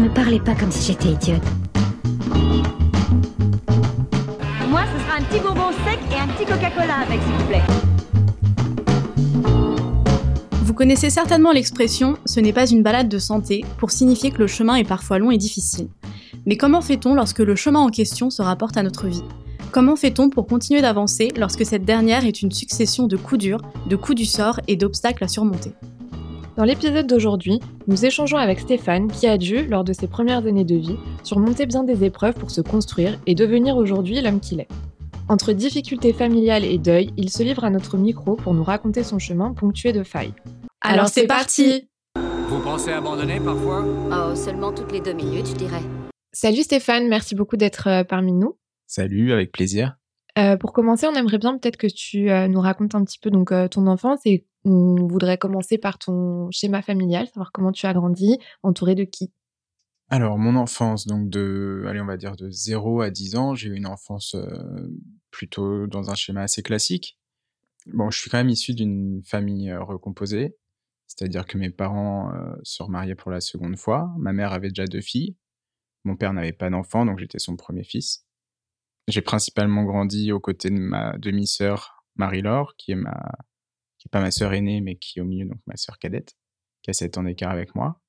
Ne parlez pas comme si j'étais idiote. Moi, ce sera un petit bonbon sec et un petit Coca-Cola avec, s'il vous plaît. Vous connaissez certainement l'expression ce n'est pas une balade de santé pour signifier que le chemin est parfois long et difficile. Mais comment fait-on lorsque le chemin en question se rapporte à notre vie? Comment fait-on pour continuer d'avancer lorsque cette dernière est une succession de coups durs, de coups du sort et d'obstacles à surmonter? Dans l'épisode d'aujourd'hui, nous échangeons avec Stéphane qui a dû, lors de ses premières années de vie, surmonter bien des épreuves pour se construire et devenir aujourd'hui l'homme qu'il est. Entre difficultés familiales et deuil, il se livre à notre micro pour nous raconter son chemin ponctué de failles. Alors c'est parti Vous pensez abandonner parfois? Oh, seulement toutes les deux minutes, je dirais. Salut Stéphane, merci beaucoup d'être euh, parmi nous. Salut, avec plaisir. Euh, pour commencer, on aimerait bien peut-être que tu euh, nous racontes un petit peu donc euh, ton enfance et on voudrait commencer par ton schéma familial, savoir comment tu as grandi, entouré de qui? Alors, mon enfance, donc de, allez, on va dire de 0 à 10 ans, j'ai eu une enfance plutôt dans un schéma assez classique. Bon, je suis quand même issu d'une famille recomposée, c'est-à-dire que mes parents se remariaient pour la seconde fois. Ma mère avait déjà deux filles. Mon père n'avait pas d'enfant, donc j'étais son premier fils. J'ai principalement grandi aux côtés de ma demi-sœur Marie-Laure, qui est ma, pas ma sœur aînée, mais qui est au milieu, donc ma sœur cadette, qui a 7 ans d'écart avec moi.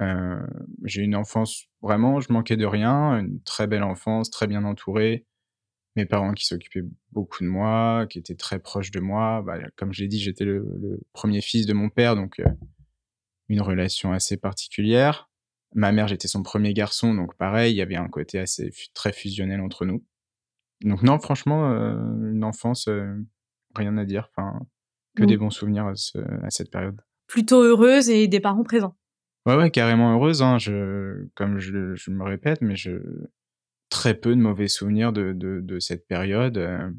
Euh, j'ai une enfance vraiment, je manquais de rien, une très belle enfance, très bien entourée. Mes parents qui s'occupaient beaucoup de moi, qui étaient très proches de moi. Bah, comme je l'ai dit, j'étais le, premier fils de mon père, donc euh, une relation assez particulière. Ma mère, j'étais son premier garçon, donc pareil, il y avait un côté assez très fusionnel entre nous. Donc non, franchement, euh, une enfance, euh, rien à dire. Enfin, que des bons souvenirs à, ce- à cette période. Plutôt heureuse et des parents présents. Ouais, ouais, carrément heureuse. Hein. Je, comme je, je me répète, mais je très peu de mauvais souvenirs de, de, de cette période. euh.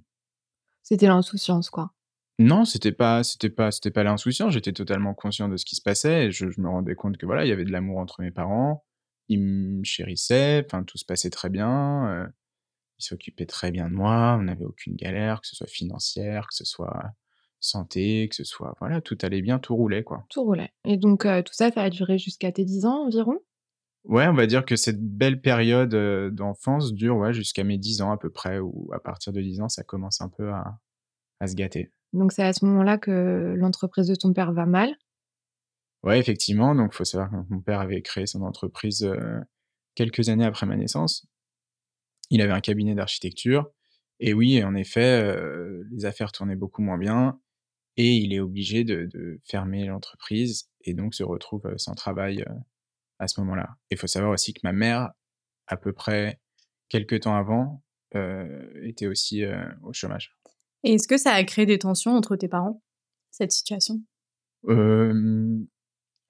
C'était l'insouciance, quoi. Non, c'était pas, c'était pas, c'était pas l'insouciance. J'étais totalement conscient de ce qui se passait. Et je, je me rendais compte que voilà, il y avait de l'amour entre mes parents. Ils me chérissaient. Enfin, tout se passait très bien. euh, ils s'occupaient très bien de moi. On n'avait aucune galère, que ce soit financière, que ce soit santé, que ce soit voilà, tout allait bien, tout roulait quoi. Tout roulait. Et donc euh, tout ça, ça a duré jusqu'à tes 10 ans environ? Ouais, on va dire que cette belle période euh, d'enfance dure ouais, jusqu'à mes 10 ans à peu près, ou à partir de 10 ans, ça commence un peu à, à se gâter. Donc c'est à ce moment-là que l'entreprise de ton père va mal? Ouais, effectivement, donc faut savoir que mon père avait créé son entreprise euh, quelques années après ma naissance. Il avait un cabinet d'architecture, et oui, en effet, les affaires tournaient beaucoup moins bien, et il est obligé de, de fermer l'entreprise, et donc se retrouve sans travail à ce moment-là. Il faut savoir aussi que ma mère, à peu près quelques temps avant, euh, était aussi euh, au chômage. Et est-ce que ça a créé des tensions entre tes parents, cette situation? Euh,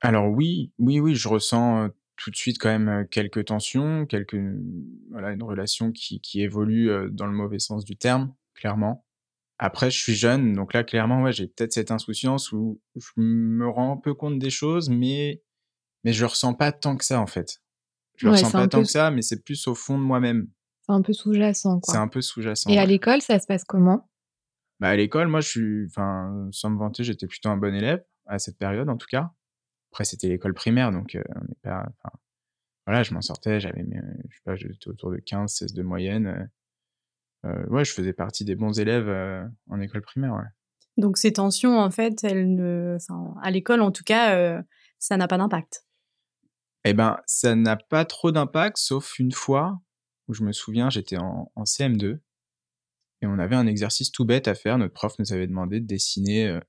alors oui, oui, oui, je ressens tout de suite quand même quelques tensions, quelques voilà une relation qui, qui évolue dans le mauvais sens du terme, clairement. Après, je suis jeune, donc là, clairement, ouais, j'ai peut-être cette insouciance où je me rends un peu compte des choses, mais mais je le ressens pas tant que ça en fait. Je le Ouais, ressens pas tant peu- que ça, mais c'est plus au fond de moi-même. C'est un peu sous-jacent, quoi. C'est un peu sous-jacent. Et à l'école, ça se passe comment? Bah, à l'école, moi, je suis, enfin, sans me vanter, j'étais plutôt un bon élève, à cette période, en tout cas. Après, c'était l'école primaire, donc, euh, on n'est pas, enfin, voilà, je m'en sortais, j'avais, je sais pas, j'étais autour de 15, 16 de moyenne. Euh, ouais, je faisais partie des bons élèves, euh, en école primaire, ouais. Donc ces tensions, en fait, elles ne... enfin, à l'école, en tout cas, euh, ça n'a pas d'impact. Eh ben, ça n'a pas trop d'impact, sauf une fois où je me souviens, j'étais en, en CM2 et on avait un exercice tout bête à faire. Notre prof nous avait demandé de dessiner euh,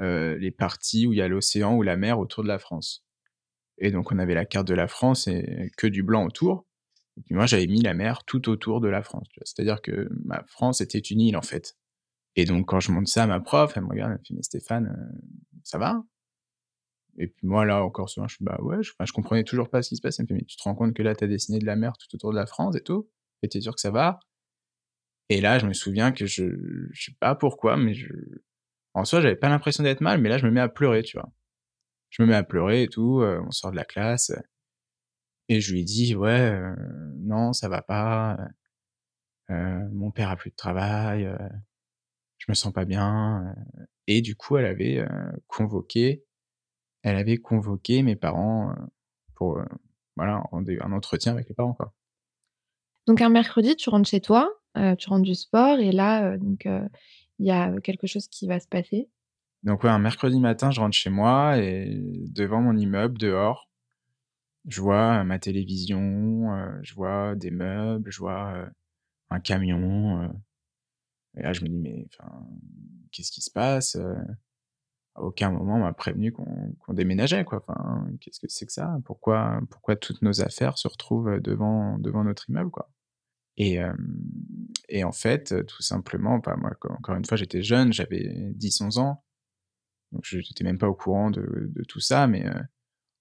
euh, les parties où il y a l'océan ou la mer autour de la France. Et donc, on avait la carte de la France et que du blanc autour. Puis moi, j'avais mis la mer tout autour de la France. tu. C'est-à-dire que ma France était une île, en fait. Et donc, quand je montre ça à ma prof, elle me regarde, elle me fait, mais Stéphane, euh, ça va Et puis moi, là, encore souvent, je suis, bah ouais, je, comprenais toujours pas ce qui se passe. Elle me fait, mais tu te rends compte que là, t'as dessiné de la mer tout autour de la France et tout? Et t'es sûr que ça va? Et là, je me souviens que je, je sais pas pourquoi, mais je, en soi, j'avais pas l'impression d'être mal, mais là, je me mets à pleurer, tu vois. Je me mets à pleurer et tout, euh, on sort de la classe. Et je lui dis, ouais, euh, non, ça va pas. euh, mon père a plus de travail, euh, je me sens pas bien. euh. Et du coup, elle avait euh, convoqué, elle avait convoqué mes parents euh, pour, euh, voilà, un, entretien avec les parents. Quoi. Donc un mercredi, tu rentres chez toi, euh, tu rentres du sport et là, euh, donc il y a quelque chose qui va se passer? Donc ouais, un mercredi matin, je rentre chez moi et devant mon immeuble, dehors, je vois ma télévision, je vois des meubles, je vois un camion. et là, je me dis, mais qu'est-ce qui se passe À aucun moment on m'a prévenu qu'on déménageait, quoi. Enfin, qu'est-ce que c'est que ça? Pourquoi, pourquoi toutes nos affaires se retrouvent devant, devant notre immeuble, quoi? Et, et en fait, tout simplement, bah, moi, encore une fois, j'étais jeune, j'avais 10-11 ans, donc je n'étais même pas au courant de, de tout ça, mais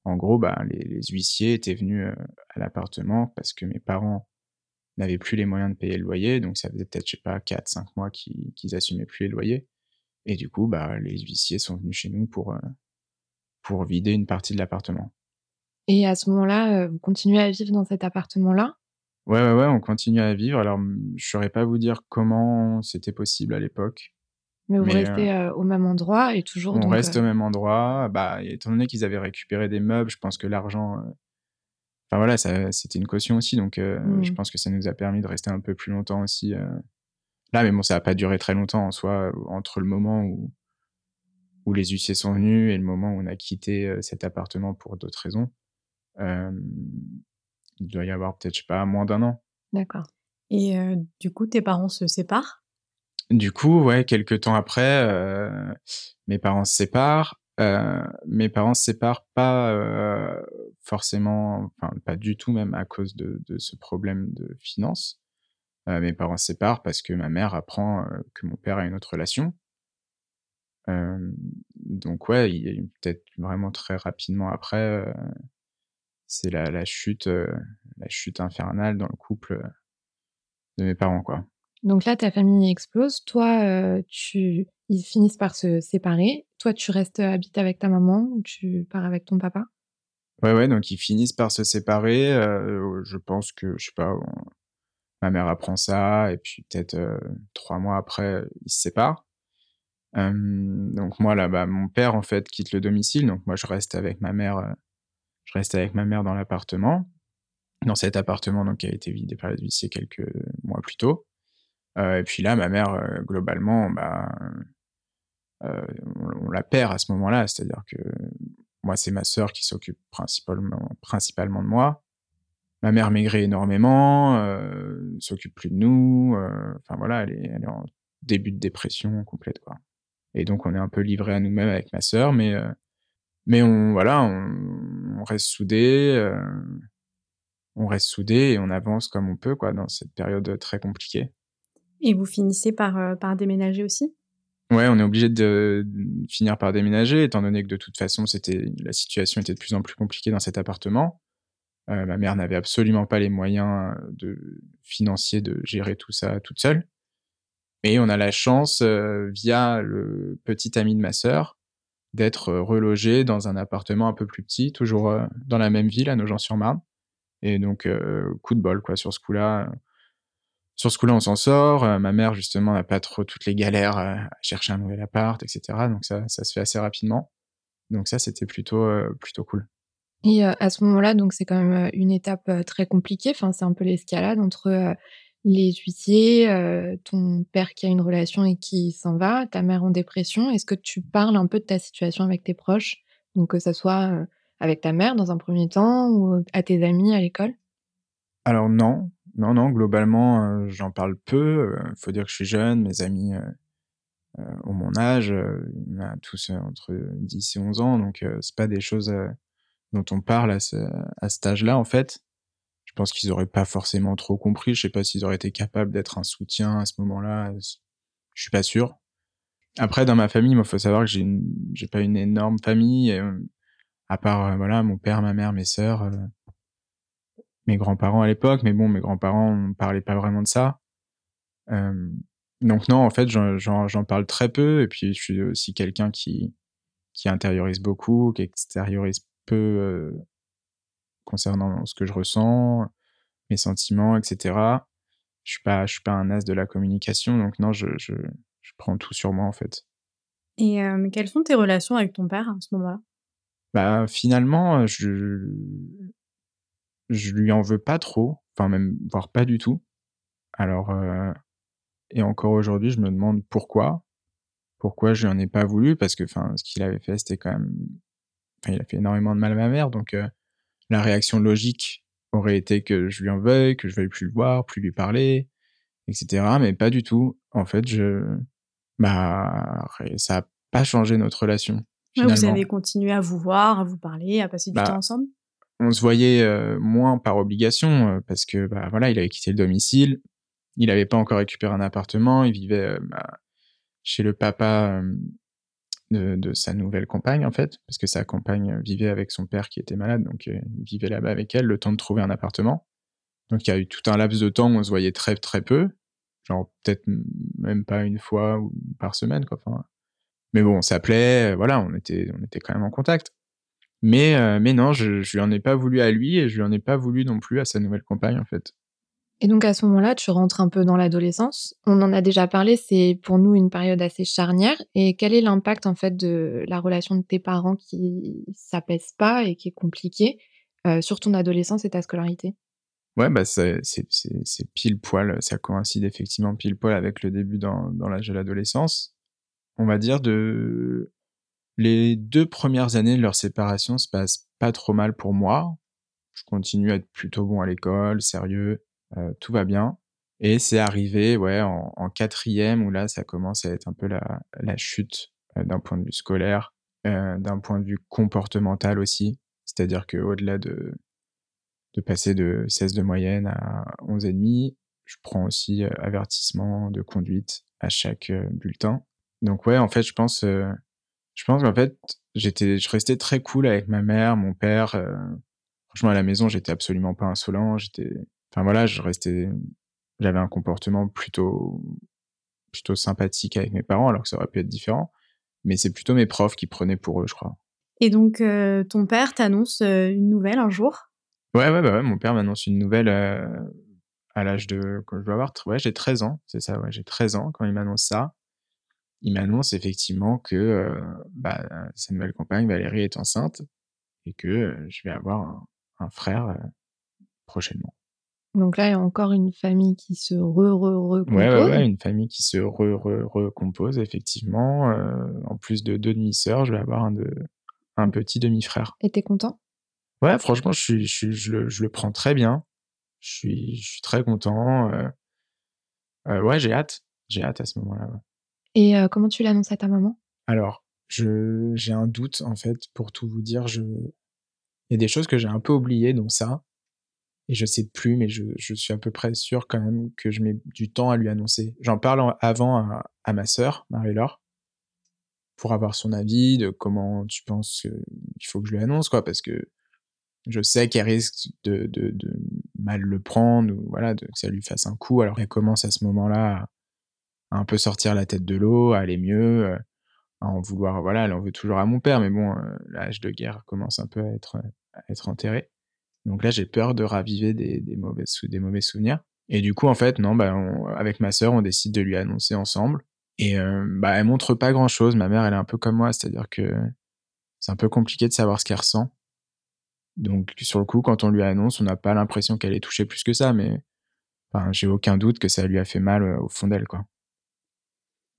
en gros, bah, les, les huissiers étaient venus à l'appartement parce que mes parents n'avaient plus les moyens de payer le loyer, donc ça faisait peut-être, je sais pas, 4-5 mois qu'ils qu assumaient plus les loyers. Et du coup, bah, les huissiers sont venus chez nous pour, pour vider une partie de l'appartement. Et à ce moment-là, vous continuez à vivre dans cet appartement-là? Ouais, ouais, ouais, on continue à vivre. Alors, je saurais pas vous dire comment c'était possible à l'époque. Mais vous restez euh, au même endroit et toujours. On donc, reste euh, au même endroit. Bah, étant donné qu'ils avaient récupéré des meubles, je pense que l'argent. euh, Enfin voilà, c'était une caution aussi, donc euh, je Mm. pense que ça nous a permis de rester un peu plus longtemps aussi. euh, Là, mais bon, ça a pas duré très longtemps en soi, euh, entre le moment où où les huissiers sont venus et le moment où on a quitté euh, cet appartement pour d'autres raisons. Euh, il doit y avoir peut-être, je sais pas, moins d'un an. D'accord. Et euh, du coup, tes parents se séparent? Du coup, ouais, quelques temps après, euh, mes parents se séparent. Euh, mes parents se séparent pas euh, forcément, enfin pas du tout même à cause de, de ce problème de finances. Euh, mes parents se séparent parce que ma mère apprend euh, que mon père a une autre relation. Euh, donc ouais, il peut-être vraiment très rapidement après, c'est la, la chute, la chute infernale dans le couple de mes parents, quoi. Donc là, ta famille explose. Toi, euh, tu... ils finissent par se séparer. Toi, tu restes euh, habiter avec ta maman ou tu pars avec ton papa? Ouais, ouais, donc ils finissent par se séparer. euh, je pense que, je sais pas, ma mère apprend ça, et puis peut-être trois mois après, ils se séparent. Donc moi, là, bah, mon père, en fait, quitte le domicile, donc moi, je reste avec ma mère, je reste avec ma mère dans l'appartement, dans cet appartement donc, qui a été vidé par les huissiers quelques mois plus tôt. Euh, et puis là, ma mère, euh, globalement, bah, euh, on, la perd à ce moment-là, c'est-à-dire que moi, c'est ma sœur qui s'occupe principalement, principalement de moi. Ma mère maigrit énormément, euh, s'occupe plus de nous. Enfin voilà, elle est, elle est en début de dépression complète, quoi. Et donc, on est un peu livré à nous-mêmes avec ma sœur, mais mais on voilà, on, reste soudés, on reste soudés et on avance comme on peut, quoi, dans cette période très compliquée. Et vous finissez par, euh, déménager aussi? Ouais, on est obligé de, finir par déménager, étant donné que de toute façon, la situation était de plus en plus compliquée dans cet appartement. Euh, ma mère n'avait absolument pas les moyens de, financiers de gérer tout ça toute seule. Et on a la chance, euh, via le petit ami de ma sœur, d'être euh, relogé dans un appartement un peu plus petit, toujours euh, dans la même ville, à Nogent-sur-Marne. Et donc, euh, coup de bol, quoi, sur ce coup-là. Sur ce coup-là, on s'en sort. Euh, ma mère, justement, n'a pas trop toutes les galères euh, à chercher un nouvel appart, etc. Donc ça, ça se fait assez rapidement. Donc ça, c'était plutôt, euh, plutôt cool. Et à ce moment-là, donc c'est quand même une étape très compliquée. Enfin, c'est un peu l'escalade entre les huissiers, ton père qui a une relation et qui s'en va, ta mère en dépression. Est-ce que tu parles un peu de ta situation avec tes proches? Donc que ça soit avec ta mère dans un premier temps ou à tes amis à l'école? Alors non, non, non, globalement, euh, j'en parle peu. Il faut dire que je suis jeune, mes amis euh, euh, ont mon âge, euh, on a tous euh, entre 10 et 11 ans, donc euh, c'est pas des choses euh, dont on parle à, ce, à cet âge-là, en fait. Je pense qu'ils auraient pas forcément trop compris, je sais pas s'ils auraient été capables d'être un soutien à ce moment-là, je suis pas sûr. Après, dans ma famille, il faut savoir que j'ai pas une énorme famille, euh, à part, euh, voilà, mon père, ma mère, mes sœurs, euh, mes grands-parents à l'époque, mais bon, mes grands-parents ne parlaient pas vraiment de ça. Euh, donc non, en fait, j'en- parle très peu, et puis je suis aussi quelqu'un qui, qui intériorise beaucoup, qui extériorise peu euh, concernant ce que je ressens, mes sentiments, etc. Je suis pas, je suis pas un as de la communication, donc non, je, je, je prends tout sur moi en fait. Et euh, quelles sont tes relations avec ton père à ce moment-là? Bah finalement, je je lui en veux pas trop, enfin même voire pas du tout. Alors euh, et encore aujourd'hui, je me demande pourquoi. Pourquoi je lui en ai pas voulu? Parce que enfin, ce qu'il avait fait, c'était quand même. Enfin, il a fait énormément de mal à ma mère, donc euh, la réaction logique aurait été que je lui en veuille, que je veuille plus le voir, plus lui parler, etc. Mais pas du tout. En fait, je, bah, ça a pas changé notre relation. vous avez continué à vous voir, à vous parler, à passer du bah, temps ensemble? On se voyait moins par obligation parce que bah voilà, il avait quitté le domicile, il n'avait pas encore récupéré un appartement, il vivait bah, chez le papa de, sa nouvelle compagne en fait, parce que sa compagne vivait avec son père qui était malade, donc il vivait là-bas avec elle, le temps de trouver un appartement. Donc il y a eu tout un laps de temps où on se voyait très très peu, genre peut-être même pas une fois par semaine quoi. Mais bon, ça plaît, voilà, on était on était quand même en contact. Mais euh, mais non, je je lui en ai pas voulu à lui et je lui en ai pas voulu non plus à sa nouvelle compagne en fait. Et donc à ce moment-là, tu rentres un peu dans l'adolescence. On en a déjà parlé, c'est pour nous une période assez charnière. Et quel est l'impact en fait de la relation de tes parents qui s'apaise pas et qui est compliquée euh, sur ton adolescence et ta scolarité? Ouais, bah c'est pile poil, ça coïncide effectivement pile poil avec le début dans, dans l'âge de l'adolescence. On va dire de les deux premières années de leur séparation se passent pas trop mal pour moi. Je continue à être plutôt bon à l'école, sérieux, euh, tout va bien. Et c'est arrivé, ouais, en, quatrième où là, ça commence à être un peu la, la chute euh, d'un point de vue scolaire, euh, d'un point de vue comportemental aussi. C'est-à-dire que au-delà de de passer de 16 de moyenne à 11 et demi. Je prends aussi euh, avertissement de conduite à chaque euh, bulletin. Donc ouais, en fait, je pense, je pense qu'en fait, j'étais, je restais très cool avec ma mère, mon père. franchement, à la maison, j'étais absolument pas insolent. J'étais, enfin voilà, je restais, j'avais un comportement plutôt, plutôt sympathique avec mes parents, alors que ça aurait pu être différent. Mais c'est plutôt mes profs qui prenaient pour eux, je crois. Et donc, ton père t'annonce une nouvelle un jour? Ouais, ouais, bah ouais, mon père m'annonce une nouvelle euh, à l'âge de. Quand je dois avoir. Ouais, j'ai 13 ans, c'est ça, ouais, j'ai 13 ans quand il m'annonce ça. Il m'annonce effectivement que euh, bah, sa nouvelle compagne, Valérie, est enceinte et que euh, je vais avoir un, un frère euh, prochainement. Donc là, il y a encore une famille qui se re-re-recompose. Ouais, ouais, ouais, une famille qui se re-re-recompose, effectivement. Euh, en plus de deux demi-sœurs, je vais avoir un, de, un petit demi-frère. Et t'es content? Ouais, franchement, je, suis, je, suis, je, le, je le prends très bien. Je suis, je suis très content. Ouais, j'ai hâte. J'ai hâte à ce moment-là. Ouais. Et comment tu l'annonces à ta maman? Alors, j'ai un doute, en fait, pour tout vous dire. Je... Il y a des choses que j'ai un peu oubliées, dont ça. Et je sais plus, mais je, je suis à peu près sûr quand même que je mets du temps à lui annoncer. J'en parle avant à, ma sœur, Marie-Laure, pour avoir son avis de comment tu penses qu'il faut que je lui annonce, quoi, parce que je sais qu'elle risque de, de, de, mal le prendre ou voilà de, que ça lui fasse un coup alors elle commence à ce moment-là un peu sortir la tête de l'eau aller mieux euh, à en vouloir voilà elle en veut toujours à mon père mais bon euh, l'âge de guerre commence un peu à être à enterré. Donc là j'ai peur de raviver des, mauvais souvenirs. Et du coup en fait non bah avec ma sœur on décide de lui annoncer ensemble. Et euh, bah montre pas grand chose ma mère elle est un peu comme moi c'est-à-dire que c'est un peu compliqué de savoir ce qu'elle ressent. Donc sur le coup, quand on lui annonce, on n'a pas l'impression qu'elle est touchée plus que ça, mais j'ai aucun doute que ça lui a fait mal euh, au fond d'elle, quoi.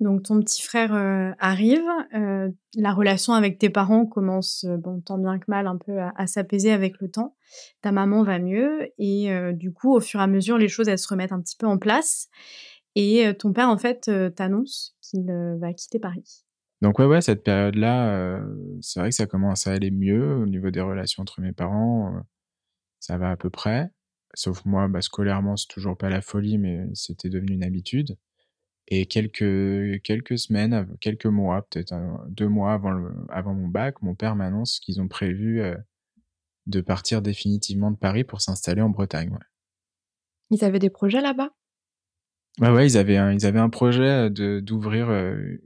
Donc ton petit frère euh, arrive, euh, la relation avec tes parents commence, euh, bon tant bien que mal, un peu à, s'apaiser avec le temps. Ta maman va mieux et du coup, au fur et à mesure, les choses elles se remettent un petit peu en place. Et ton père en fait t'annonce qu'il va quitter Paris. Donc ouais, ouais, cette période-là, c'est vrai que ça commence à aller mieux au niveau des relations entre mes parents. Ça va à peu près. Sauf moi, bah, scolairement, c'est toujours pas la folie, mais c'était devenu une habitude. Et quelques, quelques semaines, quelques mois, peut-être deux mois avant, le, avant mon bac, mon père m'annonce qu'ils ont prévu euh, de partir définitivement de Paris pour s'installer en Bretagne. Ouais. Ils avaient des projets là-bas? Ouais, ouais, ils avaient un, ils avaient un projet de d'ouvrir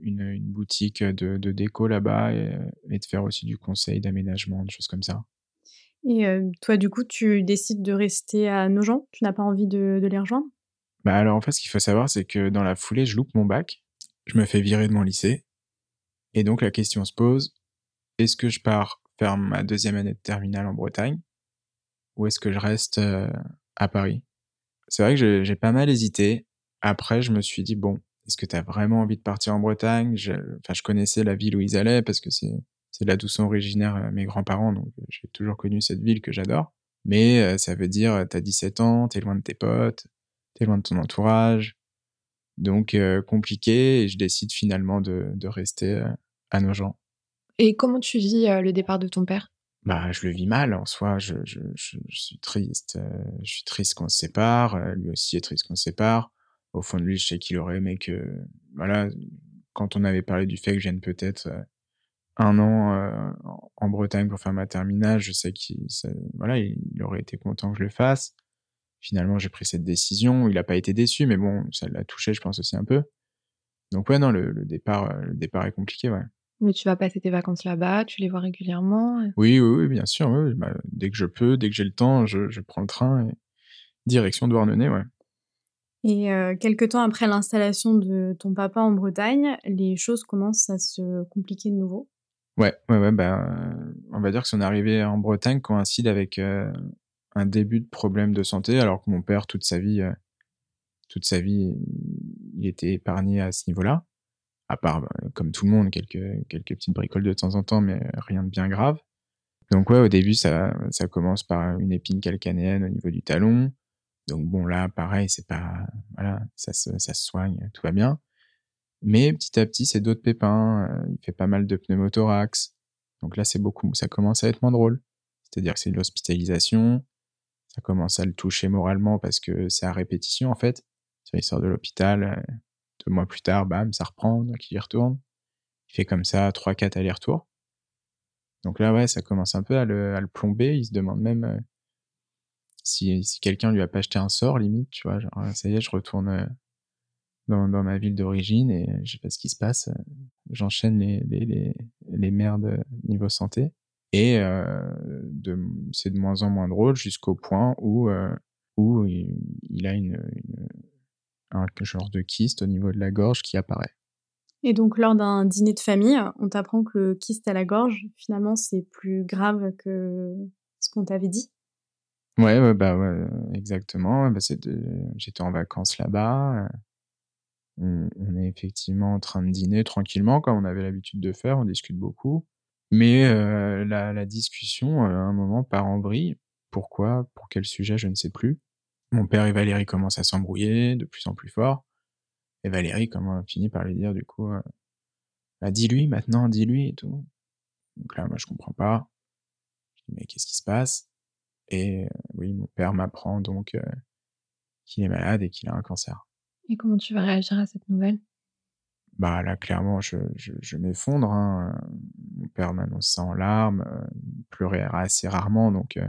une, une boutique de, de déco là-bas et, et, de faire aussi du conseil d'aménagement, des choses comme ça. Et euh, toi, du coup, tu décides de rester à Nogent? Tu n'as pas envie de, de, les rejoindre? Bah alors, en fait, ce qu'il faut savoir, c'est que dans la foulée, je loupe mon bac, je me fais virer de mon lycée, et donc la question se pose est-ce que je pars faire ma deuxième année de terminale en Bretagne, ou est-ce que je reste à Paris? C'est vrai que j'ai pas mal hésité. Après, je me suis dit, bon, est-ce que tu as vraiment envie de partir en Bretagne? Enfin, je connaissais la ville où ils allaient parce que c'est là d'où sont originaires mes grands-parents, donc j'ai toujours connu cette ville que j'adore. Mais ça veut dire, t'as 17 ans, t'es loin de tes potes, t'es loin de ton entourage, donc compliqué, et je décide finalement de, de rester à Nogent. Et comment tu vis le départ de ton père? Bah, je le vis mal en soi. Je, je, je, suis triste. je suis triste qu'on se sépare. lui aussi est triste qu'on se sépare. Au fond de lui, je sais qu'il aurait aimé que, voilà, quand on avait parlé du fait que je vienne peut-être un an en Bretagne pour faire ma terminale, je sais qu'il, voilà, il, aurait été content que je le fasse. Finalement, j'ai pris cette décision. Il n'a pas été déçu, mais bon, ça l'a touché, je pense aussi un peu. Donc ouais, non, le, le départ, le départ est compliqué, ouais. Mais tu vas passer tes vacances là-bas, tu les vois régulièrement Oui, oui, oui, bien sûr. Oui, bah, dès que je peux, dès que j'ai le temps, je, je, prends le train et direction Douarnenez, ouais. Et euh, quelques temps après l'installation de ton papa en Bretagne, les choses commencent à se compliquer de nouveau? Ouais, ouais, ouais. Ben, on va dire que son arrivée en Bretagne coïncide avec euh, un début de problème de santé, alors que mon père, toute sa vie, euh, toute sa vie, il était épargné à ce niveau-là à part, bah, comme tout le monde, quelques, quelques petites bricoles de temps en temps, mais rien de bien grave. Donc ouais, au début, ça, ça commence par une épine calcanéenne au niveau du talon. Donc bon, là, pareil, c'est pas, voilà, ça se, ça se soigne, tout va bien. Mais petit à petit, c'est d'autres pépins. Euh, il fait pas mal de pneumothorax. Donc là, c'est beaucoup, ça commence à être moins drôle. C'est-à-dire que c'est de l'hospitalisation. Ça commence à le toucher moralement parce que c'est à répétition, en fait. Il sort de l'hôpital, euh, deux mois plus tard, bam, ça reprend, donc il y retourne. Il fait comme ça trois, quatre allers-retours. Donc là, ouais, ça commence un peu à le, à le plomber. Il se demande même euh, si, si quelqu'un lui a pas acheté un sort, limite, tu vois. Genre, ah, ça y est, je retourne euh, dans, dans ma ville d'origine et je sais pas ce qui se passe. J'enchaîne les, les, les, les merdes niveau santé. Et euh, de, c'est de moins en moins drôle jusqu'au point où, euh, où il, il a une, une un genre de kyste au niveau de la gorge qui apparaît. Et donc, lors d'un dîner de famille, on t'apprend que le kyste à la gorge, finalement, c'est plus grave que ce qu'on t'avait dit? Ouais, ouais, bah ouais, exactement. Bah, J'étais en vacances là-bas. On, est effectivement en train de dîner tranquillement, comme on avait l'habitude de faire. On discute beaucoup. Mais euh, la, discussion, à un moment, part en vrille. Pourquoi? Pour quel sujet? Je ne sais plus. Mon père et Valérie commencent à s'embrouiller de plus en plus fort. Et Valérie comment, finit par lui dire du coup, bah, dis-lui maintenant, dis-lui et tout. Donc là, moi, je comprends pas. Je dis, mais qu'est-ce qui se passe? Et oui, mon père m'apprend donc qu'il est malade et qu'il a un cancer. Et comment tu vas réagir à cette nouvelle? Bah là, clairement, je, je, je m'effondre. Hein. Mon père m'annonce ça en larmes, il pleurait assez rarement, donc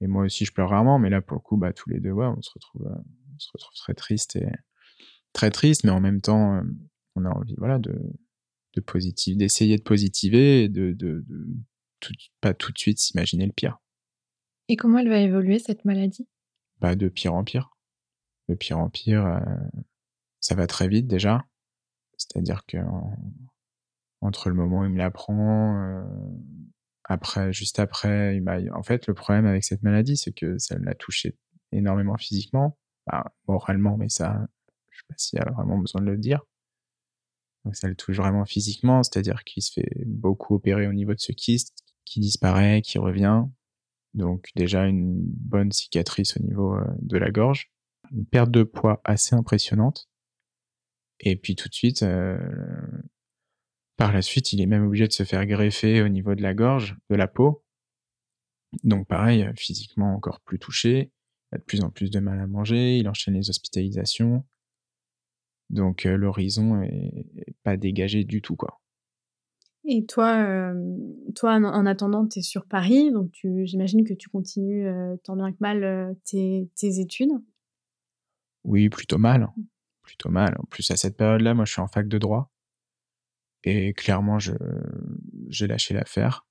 et moi aussi je pleure rarement, mais là pour le coup, bah, tous les deux, ouais, on se retrouve, euh, on se retrouve très triste et très triste, mais en même temps, euh, on a envie, voilà, de, de positif, d'essayer de positiver et de, de, de tout, pas tout de suite s'imaginer le pire. Et comment elle va évoluer cette maladie? Bah de pire en pire. De pire en pire, ça va très vite déjà. C'est-à-dire que le moment où il me l'apprend, euh, après, juste après, il m'a. En fait, le problème avec cette maladie, c'est que ça l'a touché énormément physiquement, bah, moralement, mais ça, je sais pas s'il y a vraiment besoin de le dire. Donc ça le touche vraiment physiquement, c'est-à-dire qu'il se fait beaucoup opérer au niveau de ce kyste, qui disparaît, qui revient. Donc déjà une bonne cicatrice au niveau euh, de la gorge, une perte de poids assez impressionnante. Et puis tout de suite, euh, par la suite, il est même obligé de se faire greffer au niveau de la gorge, de la peau. Donc pareil, euh, physiquement encore plus touché, il a de plus en plus de mal à manger, il enchaîne les hospitalisations. Donc euh, l'horizon est, pas dégagé du tout quoi. Et toi, euh, toi en, attendant, tu es sur Paris, donc j'imagine que tu continues tant bien que mal tes, tes études? Oui, plutôt mal, plutôt mal. En plus à cette période-là, moi je suis en fac de droit. Et clairement, je, j'ai lâché l'affaire.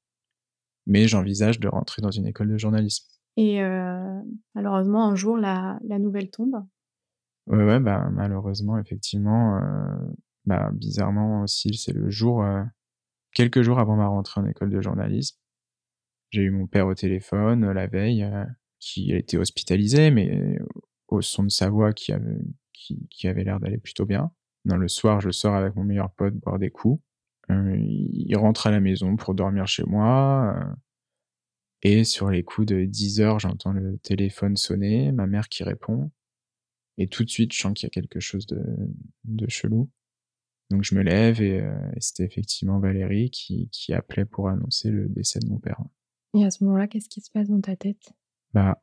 Mais j'envisage de rentrer dans une école de journalisme. Et euh, malheureusement, un jour, la, la nouvelle tombe. Ouais, ouais, bah, malheureusement, effectivement, euh, bah, bizarrement aussi, c'est le jour, euh, quelques jours avant ma rentrée en école de journalisme. J'ai eu mon père au téléphone la veille, qui a été hospitalisé, mais au son de sa voix qui avait, qui, qui avait l'air d'aller plutôt bien. Dans le soir, je sors avec mon meilleur pote boire des coups. il rentre à la maison pour dormir chez moi. et sur les coups de 10 heures, j'entends le téléphone sonner, ma mère qui répond. Et tout de suite, je sens qu'il y a quelque chose de, de chelou. Donc je me lève et, c'était effectivement Valérie qui, qui appelait pour annoncer le décès de mon père. Et à ce moment-là, qu'est-ce qui se passe dans ta tête? Bah,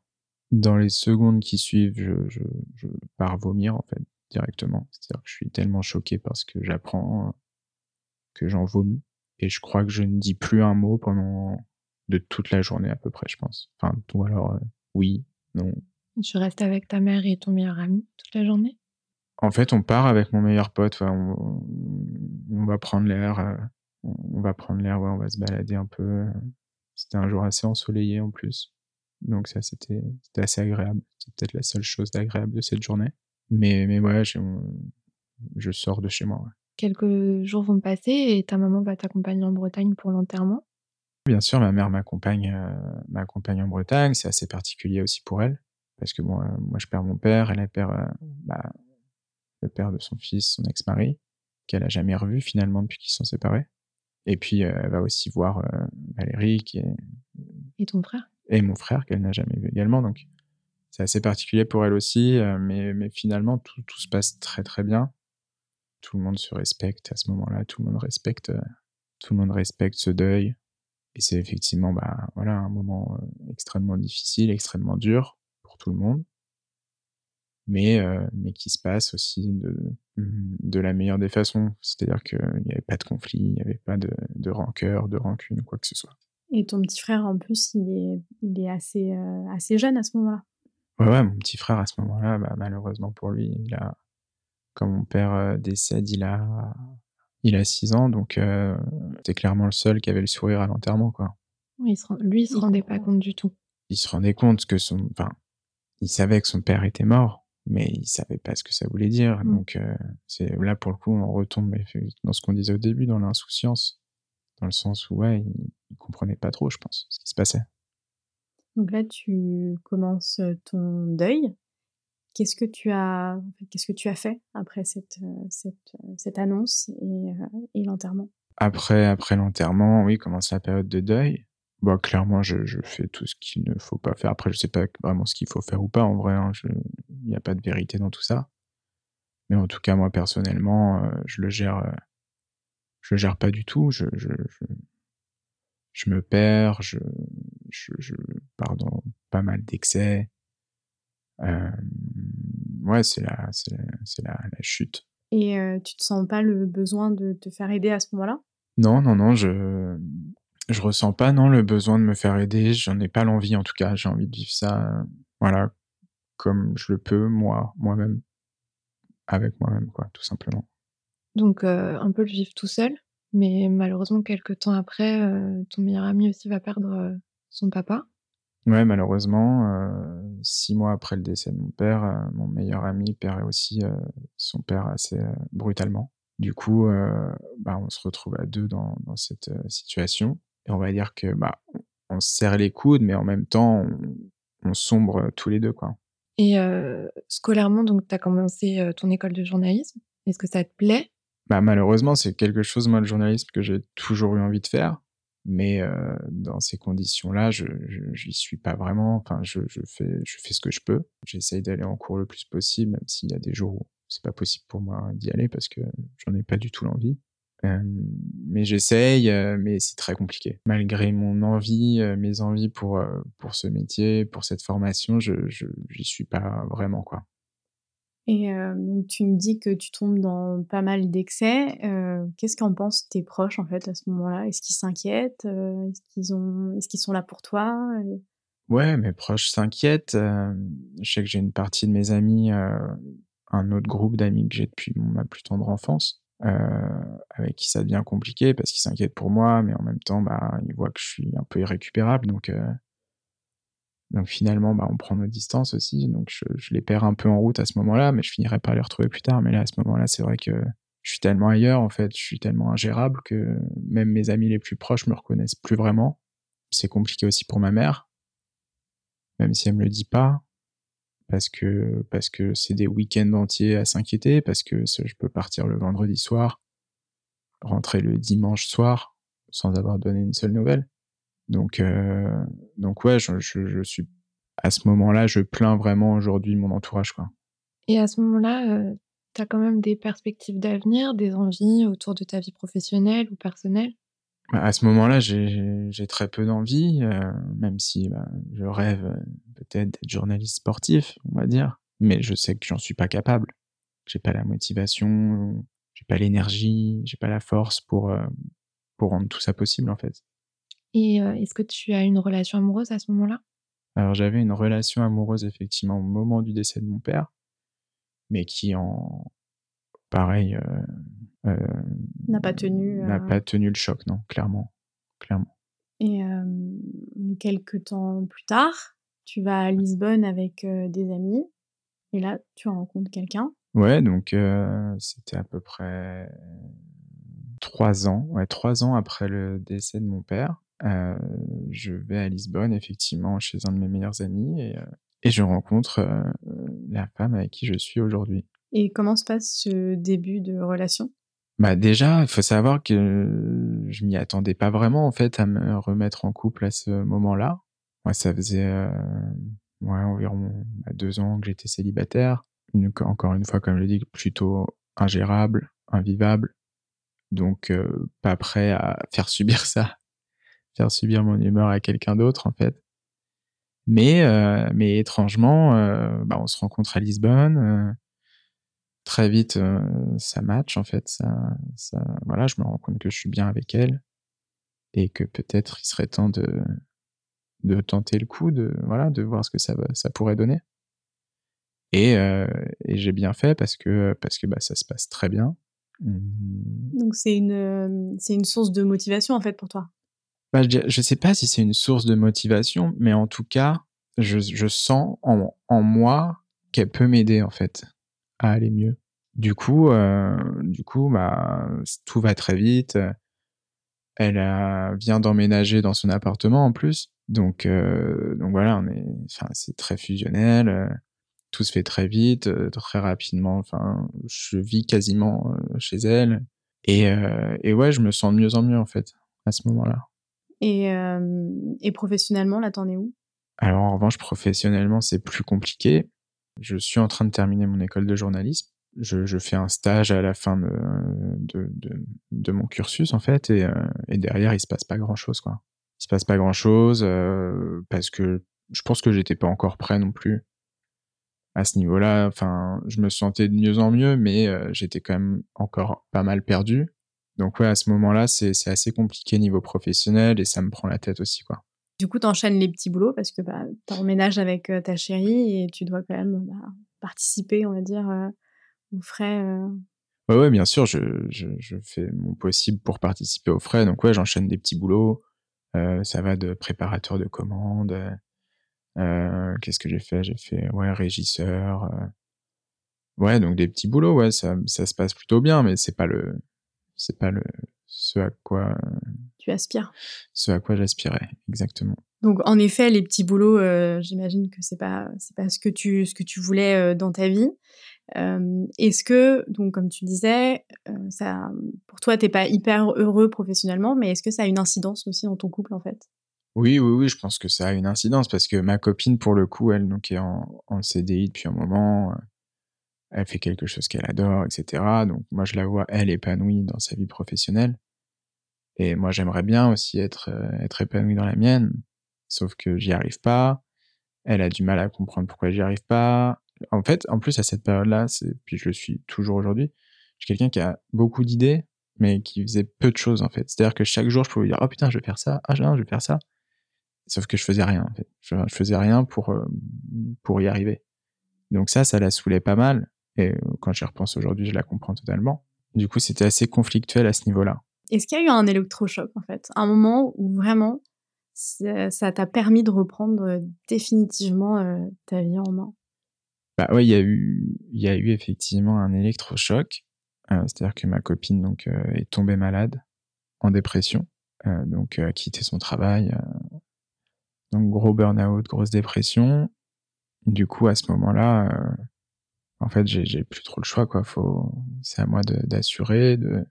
dans les secondes qui suivent, je, je, je pars vomir en fait directement. C'est-à-dire que je suis tellement choqué parce que j'apprends que j'en vomis et je crois que je ne dis plus un mot pendant de toute la journée à peu près, je pense. Enfin, ou alors oui, non. Tu restes avec ta mère et ton meilleur ami toute la journée? En fait, on part avec mon meilleur pote. on, on, va prendre l'air. Euh, on va prendre l'air. Ouais, on va se balader un peu. C'était un jour assez ensoleillé en plus. Donc ça, c'était assez agréable. C'est peut-être la seule chose agréable de cette journée. Mais, mais ouais, je, je sors de chez moi. Quelques jours vont passer et ta maman va t'accompagner en Bretagne pour l'enterrement? Bien sûr, ma mère m'accompagne euh, m'accompagne en Bretagne. C'est assez particulier aussi pour elle. Parce que bon, euh, moi, je perds mon père, elle, perd bah, le père de son fils, son ex-mari, qu'elle a jamais revu finalement depuis qu'ils sont séparés. Et puis euh, elle va aussi voir euh, Valérie qui est et ton frère? Et mon frère qu'elle n'a jamais vu également. Donc c'est assez particulier pour elle aussi, euh, mais, mais finalement tout, tout, se passe très très bien. Tout le monde se respecte à ce moment-là, tout le monde respecte, tout le monde respecte ce deuil. Et c'est effectivement bah voilà un moment extrêmement difficile, extrêmement dur pour tout le monde mais, euh, mais qui se passe aussi de, mmh, de la meilleure des façons. C'est-à-dire qu'il n'y avait pas de conflit, il n'y avait pas de, de rancœur, de rancune, quoi que ce soit. Et ton petit frère, en plus, il est, il est assez, euh, assez jeune à ce moment-là. Ouais, ouais, mon petit frère, à ce moment-là, bah, malheureusement pour lui, il a, quand mon père euh, décède, il a, il a 6 ans, donc euh, c'était clairement le seul qui avait le sourire à l'enterrement, quoi. Oui, il se, lui, il se rendait pas compte du tout. Il se rendait compte que son, enfin, il savait que son père était mort, mais il savait pas ce que ça voulait dire. Mmh. Donc euh, c'est là pour le coup on retombe dans ce qu'on disait au début, dans l'insouciance, dans le sens où ouais, il, il, comprenait pas trop, je pense, ce qui se passait. Donc là tu commences ton deuil. Qu'est-ce que tu as, qu'est-ce que tu as fait après cette cette, cette annonce et, et l'enterrement? Après après l'enterrement, oui, commence la période de deuil. Bah, clairement, je, je fais tout ce qu'il ne faut pas faire. Après, je sais pas vraiment ce qu'il faut faire ou pas, en vrai. Hein. Il n'y a pas de vérité dans tout ça. Mais en tout cas, moi, personnellement, euh, je le gère, euh, je gère pas du tout. Je, je, je, je me perds, je, je, je pars dans pas mal d'excès. Euh, ouais, c'est la, c'est la, la, la, chute. Et euh, tu te sens pas le besoin de te faire aider à ce moment-là? Non, non, non, je, je ressens pas non le besoin de me faire aider, j'en ai pas l'envie en tout cas, j'ai envie de vivre ça voilà comme je le peux moi moi-même avec moi-même quoi tout simplement. Donc un peu le vivre tout seul, mais malheureusement quelques temps après ton meilleur ami aussi va perdre son papa. Ouais, malheureusement, six mois après le décès de mon père, mon meilleur ami perd aussi son père assez brutalement. Du coup, bah, on se retrouve à deux dans, dans cette situation. Et on va dire que bah, on se serre les coudes, mais en même temps, on, sombre tous les deux. quoi. Et euh, scolairement, donc, tu as commencé ton école de journalisme. Est-ce que ça te plaît? Bah, Malheureusement, c'est quelque chose, moi, le journalisme, que j'ai toujours eu envie de faire. Mais euh, dans ces conditions-là, je n'y suis pas vraiment. Enfin, je, je, fais, je fais ce que je peux. J'essaye d'aller en cours le plus possible, même s'il y a des jours où c'est pas possible pour moi d'y aller parce que j'en ai pas du tout l'envie. Euh, mais j'essaye, euh, mais c'est très compliqué. Malgré mon envie, euh, mes envies pour pour ce métier, pour cette formation, je j'y suis pas vraiment quoi. Et donc tu me dis que tu tombes dans pas mal d'excès. Qu'est-ce qu'en pensent tes proches en fait à ce moment-là? Est-ce qu'ils s'inquiètent? Est-ce qu'ils ont Est-ce qu'ils sont là pour toi? Ouais, mes proches s'inquiètent. je sais que j'ai une partie de mes amis, un autre groupe d'amis que j'ai depuis ma plus tendre enfance, euh, avec qui ça devient compliqué parce qu'ils s'inquiètent pour moi, mais en même temps, bah, ils voient que je suis un peu irrécupérable, donc euh, donc finalement, bah, on prend nos distances aussi, donc je, je, les perds un peu en route à ce moment-là, mais je finirai par les retrouver plus tard. Mais là, à ce moment-là, c'est vrai que je suis tellement ailleurs, en fait, je suis tellement ingérable que même mes amis les plus proches me reconnaissent plus vraiment. c'est compliqué aussi pour ma mère, même si elle me le dit pas, parce que parce que c'est des week-ends entiers à s'inquiéter, parce que je peux partir le vendredi soir, rentrer le dimanche soir sans avoir donné une seule nouvelle. Donc euh, donc ouais, je, je, je suis à ce moment-là, je plains vraiment aujourd'hui mon entourage quoi. Et à ce moment-là, euh, tu as quand même des perspectives d'avenir, des envies autour de ta vie professionnelle ou personnelle? Bah, à ce moment-là, j'ai très peu d'envie, euh, même si bah, je rêve euh, peut-être d'être journaliste sportif, on va dire, mais je sais que j'en suis pas capable. J'ai pas la motivation, j'ai pas l'énergie, j'ai pas la force pour euh, pour rendre tout ça possible en fait. Et est-ce que tu as une relation amoureuse à ce moment-là? Alors j'avais une relation amoureuse effectivement au moment du décès de mon père, mais qui en pareil euh, n'a pas tenu. N'a pas tenu le choc, non, clairement. clairement. Et quelques temps plus tard, tu vas à Lisbonne avec des amis, et là, tu rencontres quelqu'un. Ouais, donc c'était à peu près trois ans, ouais, trois ans après le décès de mon père. Je vais à Lisbonne, effectivement, chez un de mes meilleurs amis, et, et je rencontre la femme avec qui je suis aujourd'hui. Et comment se passe ce début de relation? Bah déjà, il faut savoir que je m'y attendais pas vraiment en fait à me remettre en couple à ce moment-là. Moi, ça faisait euh, ouais, environ bah, deux ans que j'étais célibataire. Une, encore une fois, comme je l'ai dit, plutôt ingérable, invivable. Donc euh, pas prêt à faire subir ça, subir mon humeur à quelqu'un d'autre en fait. Mais euh, mais étrangement, euh, bah, on se rencontre à Lisbonne euh, très vite, ça match en fait. Ça, voilà, je me rends compte que je suis bien avec elle et que peut-être il serait temps de de tenter le coup, de voilà, de voir ce que ça ça pourrait donner. Et, et j'ai bien fait parce que parce que bah ça se passe très bien. Donc c'est une c'est une source de motivation en fait pour toi. Bah, je, je sais pas si c'est une source de motivation, mais en tout cas, je, je sens en, en moi qu'elle peut m'aider en fait à aller mieux. Du coup, euh, du coup, bah, tout va très vite. Elle a, vient d'emménager dans son appartement en plus, donc euh, donc voilà, on est, enfin c'est très fusionnel. Euh, tout se fait très vite, euh, très rapidement. Enfin, je vis quasiment euh, chez elle et et ouais, je me sens de mieux en mieux en fait à ce moment-là. Et professionnellement, là, t'en es où? Alors en revanche, professionnellement, c'est plus compliqué je suis en train de terminer mon école de journalisme. Je, fais un stage à la fin de, mon cursus, en fait, et, euh, et, derrière, il se passe pas grand-chose, quoi. Il se passe pas grand-chose euh, parce que je pense que j'étais pas encore prêt non plus à ce niveau-là. Enfin, je me sentais de mieux en mieux, mais euh, j'étais quand même encore pas mal perdu. Donc ouais, à ce moment-là, c'est assez compliqué niveau professionnel et ça me prend la tête aussi, quoi. Du coup, tu enchaînes les petits boulots parce que bah, tu emménages avec euh, ta chérie et tu dois quand même bah, participer, on va dire, euh, aux frais. Euh. Ouais, ouais, bien sûr, je, je, je, fais mon possible pour participer aux frais. Donc, ouais, j'enchaîne des petits boulots. Euh, ça va de préparateur de commandes. Qu'est-ce que j'ai fait? J'ai fait, ouais, régisseur. Ouais, donc des petits boulots, ouais, ça, ça se passe plutôt bien, mais c'est pas le, c'est pas le, ce à quoi tu aspires. Ce à quoi j'aspirais, exactement. Donc en effet, les petits boulots, euh, j'imagine que c'est pas c'est pas ce que tu ce que tu voulais euh, dans ta vie. Euh, Est-ce que donc comme tu disais, ça pour toi t'es pas hyper heureux professionnellement, mais est-ce que ça a une incidence aussi dans ton couple en fait? Oui, oui, oui, je pense que ça a une incidence parce que ma copine pour le coup, elle donc est en, en CDI depuis un moment. Elle fait quelque chose qu'elle adore, etc. Donc moi je la vois elle épanouie dans sa vie professionnelle. Et moi, j'aimerais bien aussi être, euh, être épanoui dans la mienne, sauf que j'y arrive pas. Elle a du mal à comprendre pourquoi j'y arrive pas. En fait, en plus, à cette période-là, puis je le suis toujours aujourd'hui, je suis quelqu'un qui a beaucoup d'idées, mais qui faisait peu de choses, en fait. C'est-à-dire que chaque jour, je pouvais dire, oh putain, je vais faire ça, ah non, je vais faire ça. Sauf que je faisais rien, en fait. Je, je faisais rien pour, euh, pour y arriver. Donc ça, ça la saoulait pas mal. Et quand j'y repense aujourd'hui, je la comprends totalement. Du coup, c'était assez conflictuel à ce niveau-là. Est-ce qu'il y a eu un électrochoc, en fait? Un moment où vraiment ça t'a permis de reprendre euh, définitivement euh, ta vie en main? Bah ouais, il y a eu, il y a eu effectivement un électrochoc. Euh, C'est-à-dire que ma copine donc euh, est tombée malade, en dépression, euh, donc a quitté son travail Donc gros burn-out, grosse dépression. Du coup, à ce moment-là, euh, en fait, j'ai plus trop le choix, quoi. Faut, c'est à moi d'assurer, de,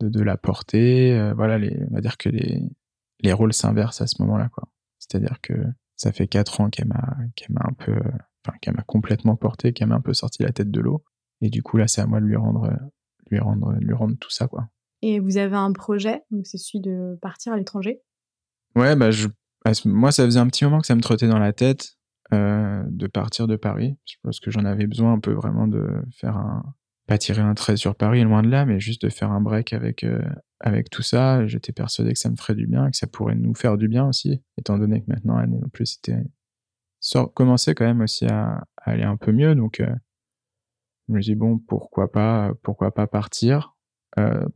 de, de, la porter. Euh, voilà, les, on va dire que les, les rôles s'inversent à ce moment-là, quoi. C'est-à-dire que ça fait quatre ans qu'elle m'a, qu'elle m'a un peu, enfin, qu'elle m'a complètement porté, qu'elle m'a un peu sorti la tête de l'eau. Et du coup, là, c'est à moi de lui rendre, lui rendre, lui rendre tout ça, quoi. Et vous avez un projet, donc c'est celui de partir à l'étranger? Ouais, bah je, moi, ça faisait un petit moment que ça me trottait dans la tête euh, de partir de Paris. Je pense que j'en avais besoin un peu vraiment de faire un, pas tirer un trait sur Paris, loin de là, mais juste de faire un break avec euh, avec tout ça. J'étais persuadé que ça me ferait du bien, que ça pourrait nous faire du bien aussi, étant donné que maintenant l'année non plus c'était commençait quand même aussi à, aller un peu mieux. Donc euh, je me dis bon, pourquoi pas, pourquoi pas partir,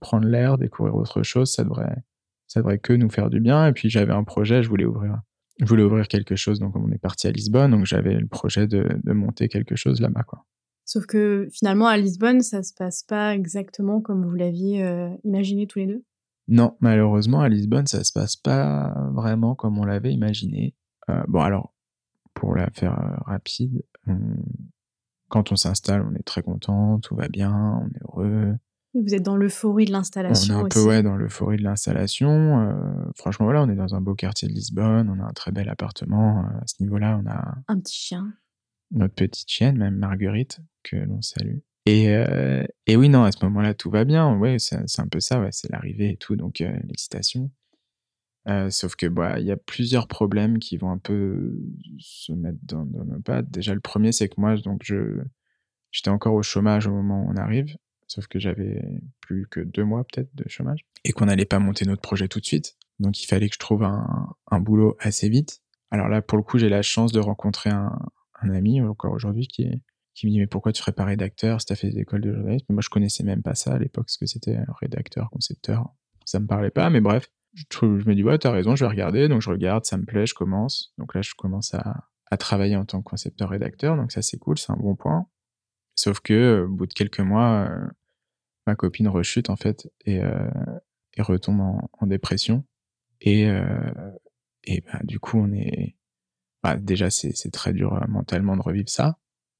prendre l'air, découvrir autre chose, ça devrait ça devrait que nous faire du bien. Et puis j'avais un projet, je voulais ouvrir je voulais ouvrir quelque chose, donc on est parti à Lisbonne, donc j'avais le projet de, de monter quelque chose là-bas, quoi. Sauf que finalement, à Lisbonne, ça se passe pas exactement comme vous l'aviez euh, imaginé tous les deux? Non, malheureusement, à Lisbonne, ça se passe pas vraiment comme on l'avait imaginé. Euh, bon, alors, pour la faire euh, rapide, quand on s'installe, on est très content, tout va bien, on est heureux. Vous êtes dans l'euphorie de l'installation. On est un peu ouais, dans l'euphorie de l'installation. Euh, franchement, voilà, on est dans un beau quartier de Lisbonne, on a un très bel appartement. à ce niveau-là, on a. Un petit chien notre petite chienne, même Marguerite, que l'on salue. Et, euh, et oui, non, à ce moment-là, tout va bien. Ouais, c'est un peu ça, ouais, c'est l'arrivée et tout, donc euh, l'excitation. Euh, sauf que bah il y a plusieurs problèmes qui vont un peu se mettre dans, dans nos pattes. Déjà, le premier, c'est que moi, donc je j'étais encore au chômage au moment où on arrive, sauf que j'avais plus que deux mois peut-être de chômage et qu'on n'allait pas monter notre projet tout de suite. Donc il fallait que je trouve un, boulot assez vite. Alors là, pour le coup, j'ai la chance de rencontrer un, ami encore aujourd'hui qui, qui me dit mais pourquoi tu ferais pas rédacteur si t'as fait des écoles de journalisme? Moi je connaissais même pas ça à l'époque, ce que c'était rédacteur, concepteur. Ça me parlait pas, mais bref. Je, je me dis ouais t'as raison, je vais regarder. Donc je regarde, ça me plaît, je commence. Donc là je commence à, travailler en tant que concepteur rédacteur, donc ça c'est cool, c'est un bon point. Sauf que au bout de quelques mois, euh, ma copine rechute en fait et, euh, et retombe en, en dépression. Et, euh, et bah, du coup on est bah, déjà, c'est très dur euh, mentalement de revivre ça.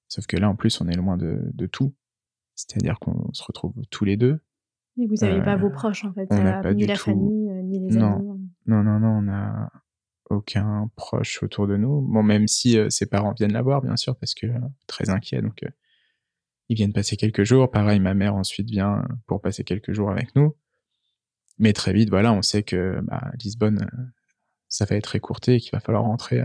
Sauf que là, en plus, on est loin de, de tout. C'est-à-dire qu'on se retrouve tous les deux. Et vous n'avez pas vos proches, en fait. On pas ni du la tout... famille, ni les non. amis. Non, non, non, on n'a aucun proche autour de nous. Bon, même si ses parents viennent la voir, bien sûr, parce que très inquiets. Donc, ils viennent passer quelques jours. Pareil, ma mère ensuite vient pour passer quelques jours avec nous. Mais très vite, voilà, on sait que bah, Lisbonne, ça va être écourté et qu'il va falloir rentrer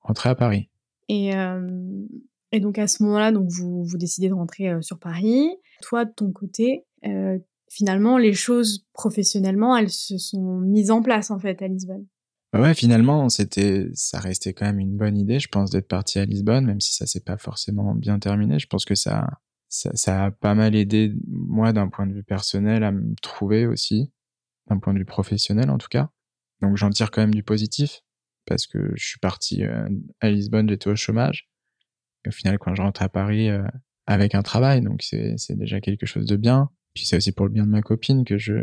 rentrer à Paris. Et, euh, et donc à ce moment-là, donc vous, vous décidez de rentrer euh, sur Paris. Toi, de ton côté, euh, finalement, les choses professionnellement, elles se sont mises en place en fait à Lisbonne. Bah ouais, finalement, c'était, ça restait quand même une bonne idée, je pense, d'être parti à Lisbonne, même si ça s'est pas forcément bien terminé. Je pense que ça, ça, ça a pas mal aidé moi d'un point de vue personnel à me trouver aussi, d'un point de vue professionnel en tout cas. Donc j'en tire quand même du positif parce que je suis parti euh, à Lisbonne, j'étais au chômage. au final, quand je rentre à Paris, euh, avec un travail, donc c'est déjà quelque chose de bien. Puis c'est aussi pour le bien de ma copine que je,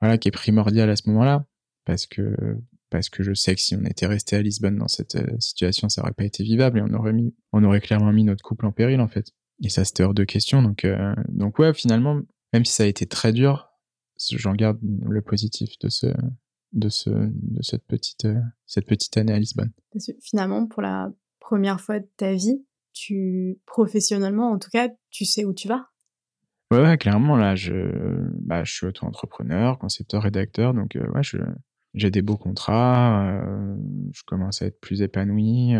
voilà, qui est primordial à ce moment-là, parce que parce que je sais que si on était resté à Lisbonne dans cette euh, situation, ça aurait pas été vivable et on aurait mis, on aurait clairement mis notre couple en péril en fait. Et ça c'était hors de question. Donc donc ouais, finalement, même si ça a été très dur, j'en garde le positif de ce de, ce, de cette, petite, euh, cette petite année à Lisbonne. Finalement, pour la première fois de ta vie, tu professionnellement, en tout cas, tu sais où tu vas. Ouais, ouais clairement, là, je, bah, je suis auto-entrepreneur, concepteur, rédacteur, donc euh, ouais, je, j'ai des beaux contrats, euh, je commence à être plus épanoui.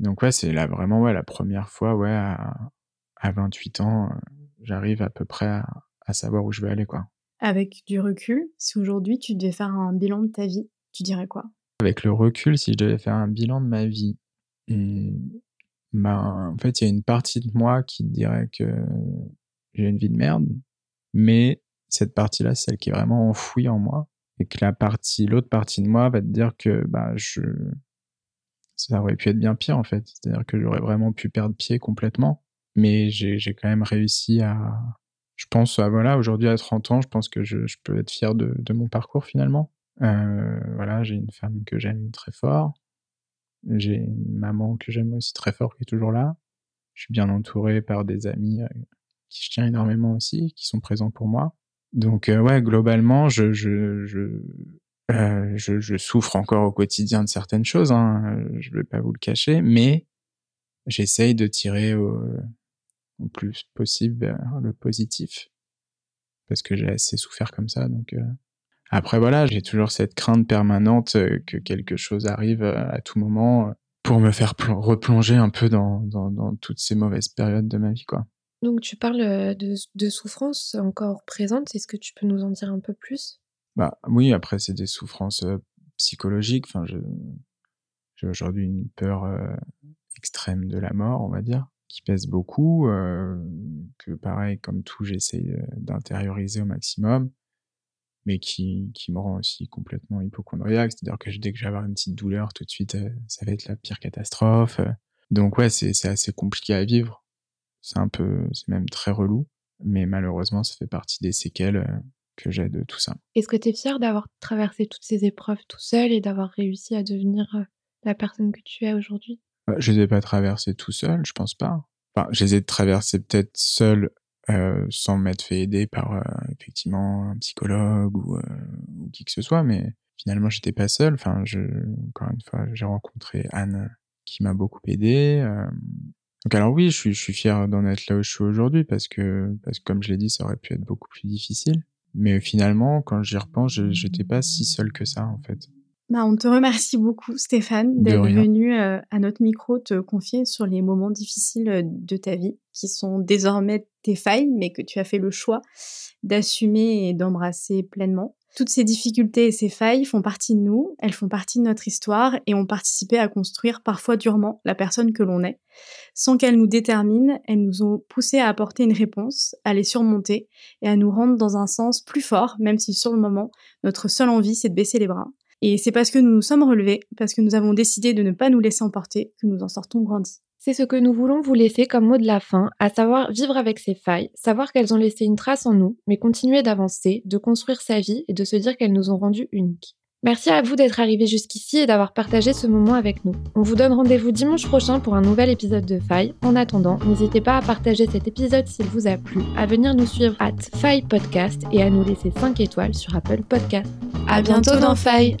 donc ouais, c'est là vraiment ouais, la première fois, ouais, à, à 28 ans, j'arrive à peu près à, à savoir où je vais aller, quoi. Avec du recul, si aujourd'hui tu devais faire un bilan de ta vie, tu dirais quoi? Avec le recul, si je devais faire un bilan de ma vie, hmm, ben, en fait, il y a une partie de moi qui dirait que j'ai une vie de merde, mais cette partie-là, c'est celle qui est vraiment enfouie en moi, et que la partie, l'autre partie de moi va te dire que bah je, ça aurait pu être bien pire en fait, c'est-à-dire que j'aurais vraiment pu perdre pied complètement, mais j'ai quand même réussi à, je pense, à, voilà, aujourd'hui à 30 ans, je pense que je, je peux être fier de, de, mon parcours finalement. Euh, voilà, j'ai une femme que j'aime très fort. J'ai une maman que j'aime aussi très fort qui est toujours là. Je suis bien entouré par des amis euh, qui je tiens énormément aussi, qui sont présents pour moi. Donc euh, ouais, globalement, je je je, euh, je je souffre encore au quotidien de certaines choses. Hein, je vais pas vous le cacher, mais j'essaye de tirer au, au plus possible vers le positif parce que j'ai assez souffert comme ça. Donc euh, après voilà, j'ai toujours cette crainte permanente que quelque chose arrive à tout moment pour me faire replonger un peu dans, dans, dans toutes ces mauvaises périodes de ma vie quoi. Donc tu parles de, souffrances encore présentes, est-ce que tu peux nous en dire un peu plus? Bah oui, après c'est des souffrances psychologiques. Enfin, j'ai aujourd'hui une peur extrême de la mort, on va dire, qui pèse beaucoup, que pareil, comme tout, j'essaye d'intérioriser au maximum, mais qui, qui me rend aussi complètement hypochondriaque. C'est-à-dire que dès que je vais avoir une petite douleur, tout de suite, ça va être la pire catastrophe. Donc ouais, c'est assez compliqué à vivre. C'est un peu, c'est même très relou, mais malheureusement, ça fait partie des séquelles que j'ai de tout ça. Est-ce que tu es fier d'avoir traversé toutes ces épreuves tout seul et d'avoir réussi à devenir la personne que tu es aujourd'hui? Bah, Je les ai pas traversées tout seul, je pense pas. Enfin, je les ai traversées peut-être seul euh, sans m'être fait aider par euh, effectivement un psychologue ou, euh, ou, qui que ce soit, mais finalement j'étais pas seul. Enfin, je, encore une fois, j'ai rencontré Anne qui m'a beaucoup aidé. Donc alors oui, je suis, je suis fier d'en être là où je suis aujourd'hui parce que, parce que comme je l'ai dit, ça aurait pu être beaucoup plus difficile. Mais finalement, quand j'y repense, je n'étais pas si seul que ça en fait. Bah, on te remercie beaucoup, Stéphane, d'être venu euh, à notre micro te confier sur les moments difficiles euh, de ta vie, qui sont désormais tes failles, mais que tu as fait le choix d'assumer et d'embrasser pleinement. Toutes ces difficultés et ces failles font partie de nous, elles font partie de notre histoire et ont participé à construire parfois durement la personne que l'on est. Sans qu'elles nous déterminent, elles nous ont poussé à apporter une réponse, à les surmonter et à nous rendre dans un sens plus fort, même si sur le moment, notre seule envie c'est de baisser les bras et c'est parce que nous nous sommes relevés, parce que nous avons décidé de ne pas nous laisser emporter, que nous en sortons grandis. C'est ce que nous voulons vous laisser comme mot de la fin, à savoir vivre avec ces failles, savoir qu'elles ont laissé une trace en nous, mais continuer d'avancer, de construire sa vie et de se dire qu'elles nous ont rendus uniques. Merci à vous d'être arrivés jusqu'ici et d'avoir partagé ce moment avec nous. On vous donne rendez-vous dimanche prochain pour un nouvel épisode de Faille. En attendant, n'hésitez pas à partager cet épisode s'il vous a plu, à venir nous suivre at Faille Podcast et à nous laisser 5 étoiles sur Apple Podcast. À bientôt dans Faille